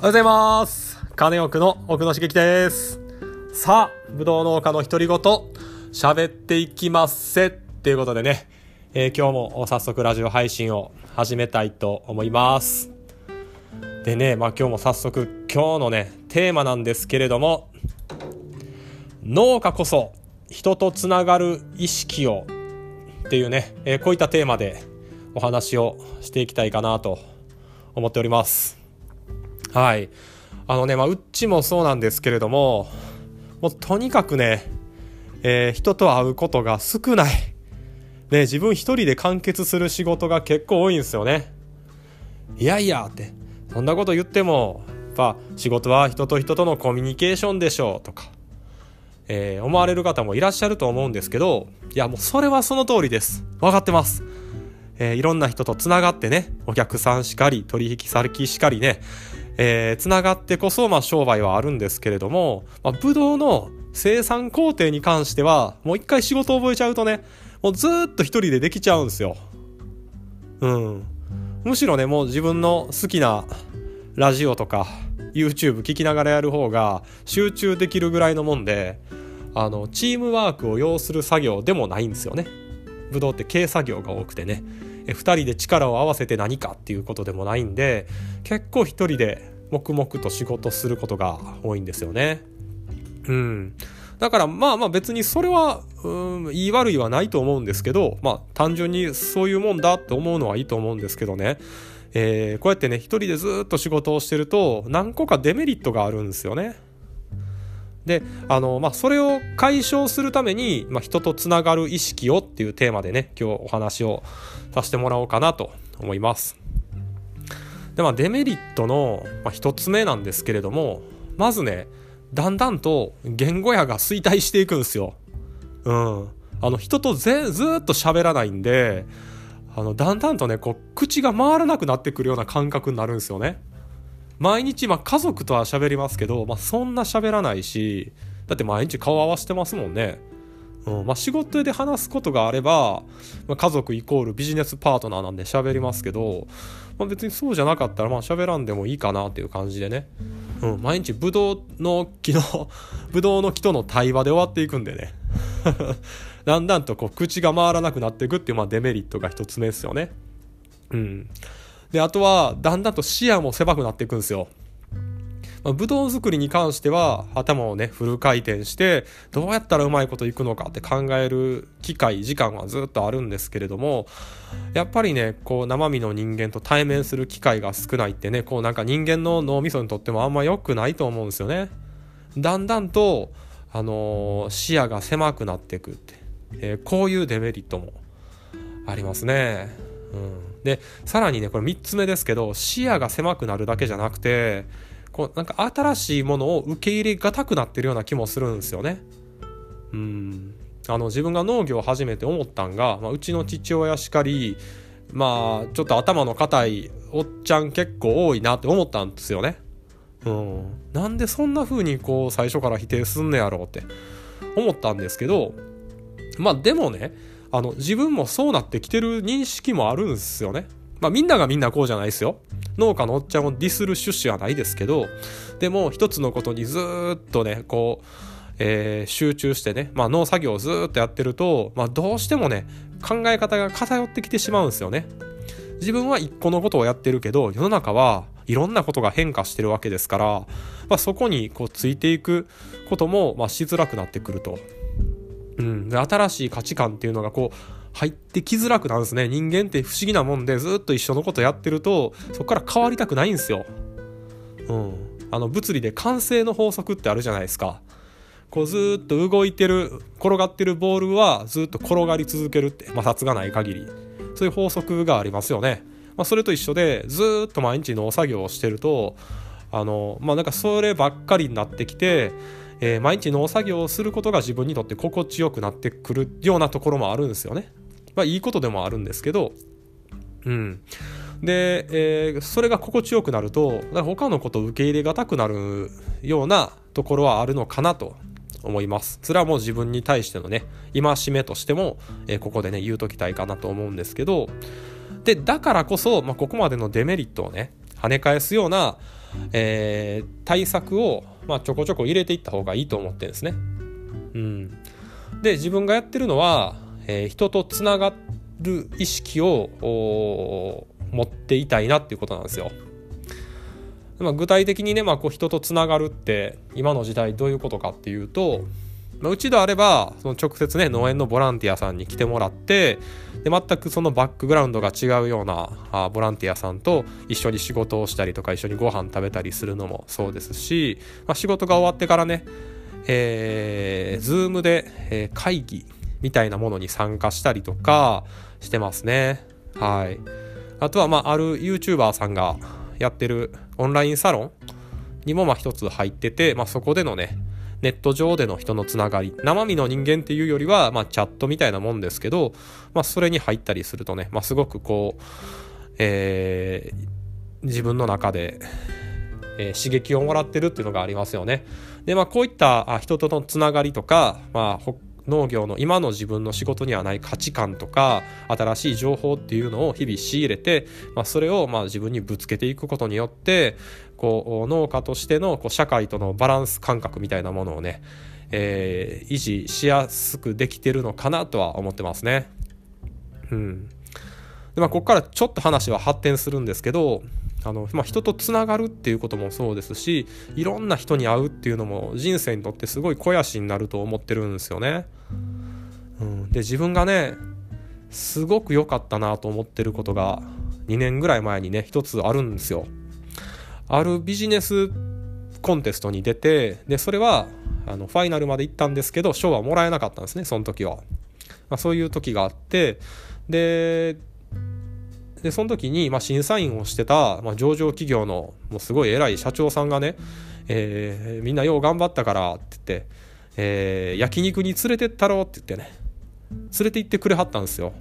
おはようございます。金奥の奥野茂樹です。さあ、ぶどう農家の独り言、喋っていきますせ。っていうことでね、えー今日も早速ラジオ配信を始めたいと思います。でね、まあ今日も早速今日のね、テーマなんですけれども、農家こそ人とつながる意識をっていうね、えーこういったテーマでお話をしていきたいかなと思っております。はい。あのね、まあ、うっちもそうなんですけれども、もうとにかくね、えー人と会うことが少ない。ね、自分一人で完結する仕事が結構多いんですよね。いやいやって、そんなこと言っても、やっぱ仕事は人と人とのコミュニケーションでしょうとか、えー思われる方もいらっしゃると思うんですけど、いやもうそれはその通りです。分かってます。えーいろんな人とつながってね、お客さんしかり、取引先しかりね、えーつながってこそ、まあ、商売はあるんですけれども、まあ、ブドウの生産工程に関しては、もう一回仕事を覚えちゃうとね、もうずっと一人でできちゃうんですよ。うん。むしろね、もう自分の好きなラジオとか YouTube 聞きながらやる方が集中できるぐらいのもんで、あの、チームワークを要する作業でもないんですよね。ブドウって軽作業が多くてね。え二人で力を合わせて何かっていうことでもないんで結構一人で黙々と仕事することが多いんですよね。うん。だからまあまあ別にそれは、うん、言い悪いはないと思うんですけど、まあ単純にそういうもんだって思うのはいいと思うんですけどね。えーこうやってね、一人でずっと仕事をしてると何個かデメリットがあるんですよね。で、あの、まあ、それを解消するために、まあ、人とつながる意識をっていうテーマでね、今日お話をさせてもらおうかなと思います。で、まあ、デメリットの、まあ、一つ目なんですけれども、まずね、だんだんと言語野が衰退していくんですよ。うん。あの、人とぜずっと喋らないんで、あの、だんだんとね、こう、口が回らなくなってくるような感覚になるんですよね。毎日、まあ、家族とは喋りますけど、まあ、そんな喋らないし、だって毎日顔合わせてますもんね。うん、まあ、仕事で話すことがあれば、まあ、家族イコールビジネスパートナーなんで喋りますけど、まあ、別にそうじゃなかったら、まあ、喋らんでもいいかなっていう感じでね。うん、毎日、ブドウの木の、ブドウの木との対話で終わっていくんでね。だんだんとこう、口が回らなくなっていくっていう、まあ、デメリットが一つ目ですよね。うん。で、あとは、だんだんと視野も狭くなっていくんですよ。まあ、ブドウ作りに関しては、頭をね、フル回転して、どうやったらうまいこといくのかって考える機会、時間はずっとあるんですけれども、やっぱりね、こう、生身の人間と対面する機会が少ないってね、こう、なんか人間の脳みそにとってもあんま良くないと思うんですよね。だんだんと、あのー視野が狭くなっていくって、えーこういうデメリットもありますね。うん、でさらにねこれ3つ目ですけど視野が狭くなるだけじゃなくてこうなんか新しいものを受け入れがたくなってるような気もするんですよね。うんあの自分が農業を始めて思ったんが、まあ、うちの父親しかりまあちょっと頭の固いおっちゃん結構多いなって思ったんですよね。うん、なんでそんな風にこう最初から否定すんねやろうって思ったんですけどまあでもねあの自分もそうなってきてる認識もあるんですよね。まあみんながみんなこうじゃないですよ。農家のおっちゃんをディスる趣旨はないですけど、でも一つのことにずっとね、こう、えー集中してね、まあ農作業をずっとやってると、まあどうしてもね、考え方が偏ってきてしまうんですよね。自分は一個のことをやってるけど、世の中はいろんなことが変化してるわけですから、まあそこにこうついていくことも、ましづらくなってくると。うん、新しい価値観っていうのがこう入ってきづらくなるんですね。人間って不思議なもんでずっと一緒のことやってるとそこから変わりたくないんですよ、うん、あの物理で慣性の法則ってあるじゃないですか。こうずっと動いてる転がってるボールはずっと転がり続けるって摩擦がない限り。そういう法則がありますよね、まあ、それと一緒でずっと毎日農作業をしてるとあのまあなんかそればっかりになってきてえー毎日農作業をすることが自分にとって心地よくなってくるようなところもあるんですよね。まあいいことでもあるんですけど、うん。で、えーそれが心地よくなると、か他のことを受け入れがたくなるようなところはあるのかなと思います。それはもう自分に対してのね、戒めとしても、えーここでね、言うときたいかなと思うんですけど、で、だからこそ、まあ、ここまでのデメリットをね、跳ね返すような、えー、対策を、まあ、ちょこちょこ入れていった方がいいと思ってるんですね。うん、で自分がやってるのは、えー、人とつながる意識を持っていたいなっていうことなんですよ。まあ、具体的にね、まあ、こう人とつながるって今の時代どういうことかっていうと、まあ、うちであればその直接ね農園のボランティアさんに来てもらってで全くそのバックグラウンドが違うようなあボランティアさんと一緒に仕事をしたりとか一緒にご飯食べたりするのもそうですし、まあ、仕事が終わってからねえー、Zoom で、えー、会議みたいなものに参加したりとかしてますね。はい。あとは、まあ、ある YouTuber さんがやってるオンラインサロンにも、ま、一つ入ってて、まあ、そこでのね、ネット上での人のつながり、生身の人間っていうよりは、まあ、チャットみたいなもんですけど、まあ、それに入ったりするとね、まあ、すごくこう、えー、自分の中で、えー、刺激をもらってるっていうのがありますよね。で、まあ、こういった人とのつながりとか、まあ、農業の今の自分の仕事にはない価値観とか新しい情報っていうのを日々仕入れて、まあ、それをまあ自分にぶつけていくことによってこう農家としてのこう社会とのバランス感覚みたいなものをね、えー、維持しやすくできてるのかなとは思ってますね。うんでまあ、ここからちょっと話は発展するんですけどあの、まあ、人とつながるっていうこともそうですしいろんな人に会うっていうのも人生にとってすごい肥やしになると思ってるんですよね。うん、で自分がねすごく良かったなと思ってることが2年ぐらい前にね一つあるんですよ。あるビジネスコンテストに出てでそれはあのファイナルまで行ったんですけど賞はもらえなかったんですねその時は。まあ、そういう時があってででその時に、まあ、審査員をしてた、まあ、上場企業のもうすごい偉い社長さんがね、えー、みんなよう頑張ったからって言って、えー、焼肉に連れてったろうって言ってね連れて行ってくれはったんですよ。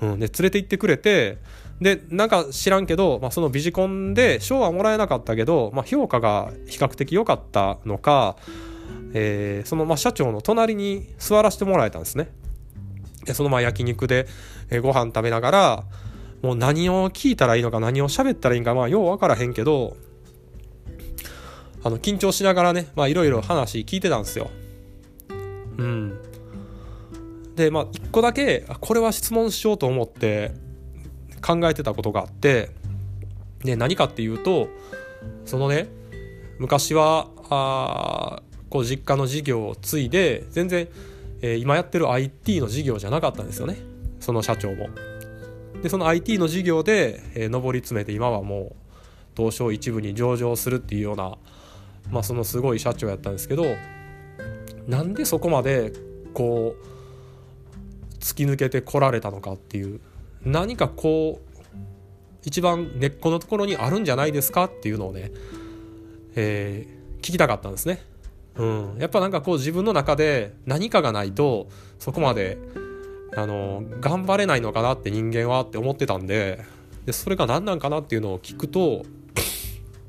うん、で連れて行ってくれてでなんか知らんけど、まあ、そのビジコンで賞はもらえなかったけど、まあ、評価が比較的良かったのか、えー、そのまあ社長の隣に座らせてもらえたんですね。でそのまあ焼肉で、えー、ご飯食べながらもう何を聞いたらいいのか何を喋ったらいいんかまあよう分からへんけどあの緊張しながらねまあいろいろ話聞いてたんですよ。うん。でまあ一個だけこれは質問しようと思って考えてたことがあってで何かっていうとそのね昔はあこう実家の事業を継いで全然えー、今やってる IT の事業じゃなかったんですよねその社長も。でその IT の事業で、えー、上り詰めて今はもう東証一部に上場するっていうような、まあ、そのすごい社長やったんですけどなんでそこまでこう突き抜けてこられたのかっていう何かこう一番根っこのところにあるんじゃないですかっていうのをね、えー、聞きたかったんですね。うん、やっぱなんかこう自分の中で何かがないとそこまであの頑張れないのかなって人間はって思ってたんででそれが何なんかなっていうのを聞くと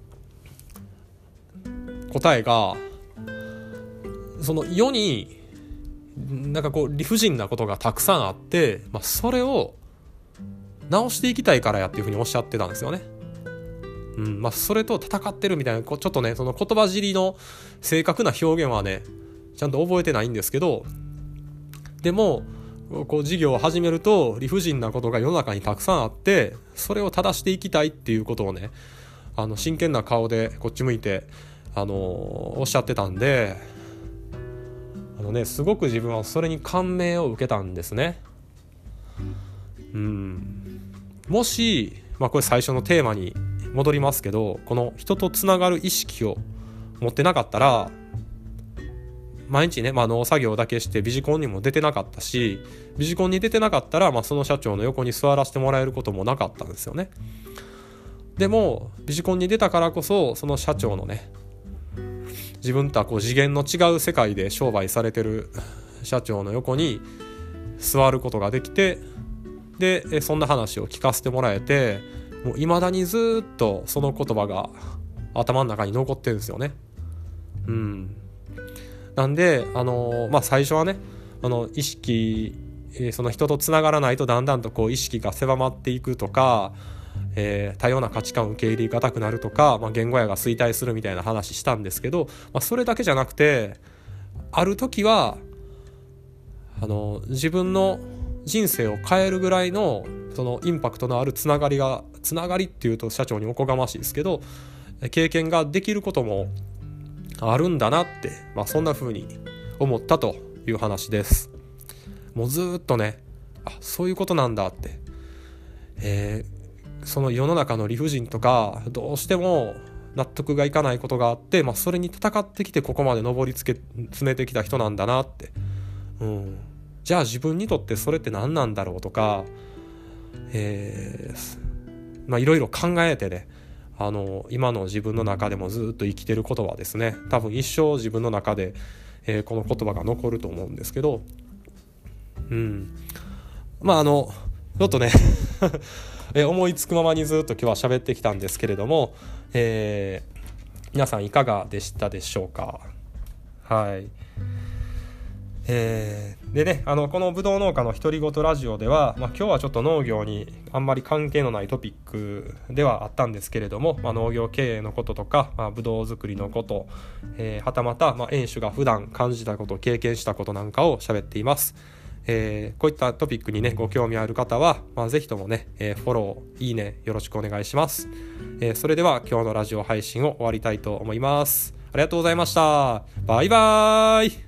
答えがその世になんかこう理不尽なことがたくさんあって、まあ、それを直していきたいからやっていうふうにおっしゃってたんですよね。うんまあ、それと戦ってるみたいなちょっとねその言葉尻の正確な表現はねちゃんと覚えてないんですけどでもこう事業を始めると理不尽なことが世の中にたくさんあってそれを正していきたいっていうことをねあの真剣な顔でこっち向いて、あの、おっしゃってたんであのねすごく自分はそれに感銘を受けたんですね。うんもし、まあ、これ最初のテーマに戻りますけどこの人とつながる意識を持ってなかったら毎日ね、まあ、農作業だけしてビジコンにも出てなかったしビジコンに出てなかったら、まあ、その社長の横に座らせてもらえることもなかったんですよね。でもビジコンに出たからこそその社長のね自分とはこう次元の違う世界で商売されてる社長の横に座ることができてでそんな話を聞かせてもらえてもう未だにずっとその言葉が頭の中に残ってるんですよね。うん。なんで、あのー、まあ、最初はね、あの、意識、えー、その人とつながらないとだんだんとこう意識が狭まっていくとか、えー、多様な価値観を受け入れがたくなるとか、まあ、言語やが衰退するみたいな話したんですけど、まあ、それだけじゃなくてある時はあの自分の人生を変えるぐらいのそのインパクトのあるつながりがつながりっていうと社長におこがましいですけど経験ができることもあるんだなって、まあ、そんな風に思ったという話です。もうずっとねあそういうことなんだって、えー、その世の中の理不尽とかどうしても納得がいかないことがあって、まあ、それに戦ってきてここまで上りつけ詰めてきた人なんだなって、うん、じゃあ自分にとってそれって何なんだろうとか、えー、まあいろいろ考えてねあの今の自分の中でもずっと生きてる言葉ですね多分一生自分の中で、えー、この言葉が残ると思うんですけどうんまああのちょっとね え思いつくままにずっと今日は喋ってきたんですけれども、えー、皆さんいかがでしたでしょうか？はい。えー、でねあのこのぶどう農家の独り言ラジオでは、まあ、今日はちょっと農業にあんまり関係のないトピックではあったんですけれども、まあ、農業経営のこととか、まあ、ぶどう作りのこと、えー、はたまた、まあ、園主が普段感じたこと経験したことなんかを喋っています。えー、こういったトピックにねご興味ある方は、まあ、ぜひともね、えー、フォローいいねよろしくお願いします、えー、それでは今日のラジオ配信を終わりたいと思います。ありがとうございました。バイバーイ。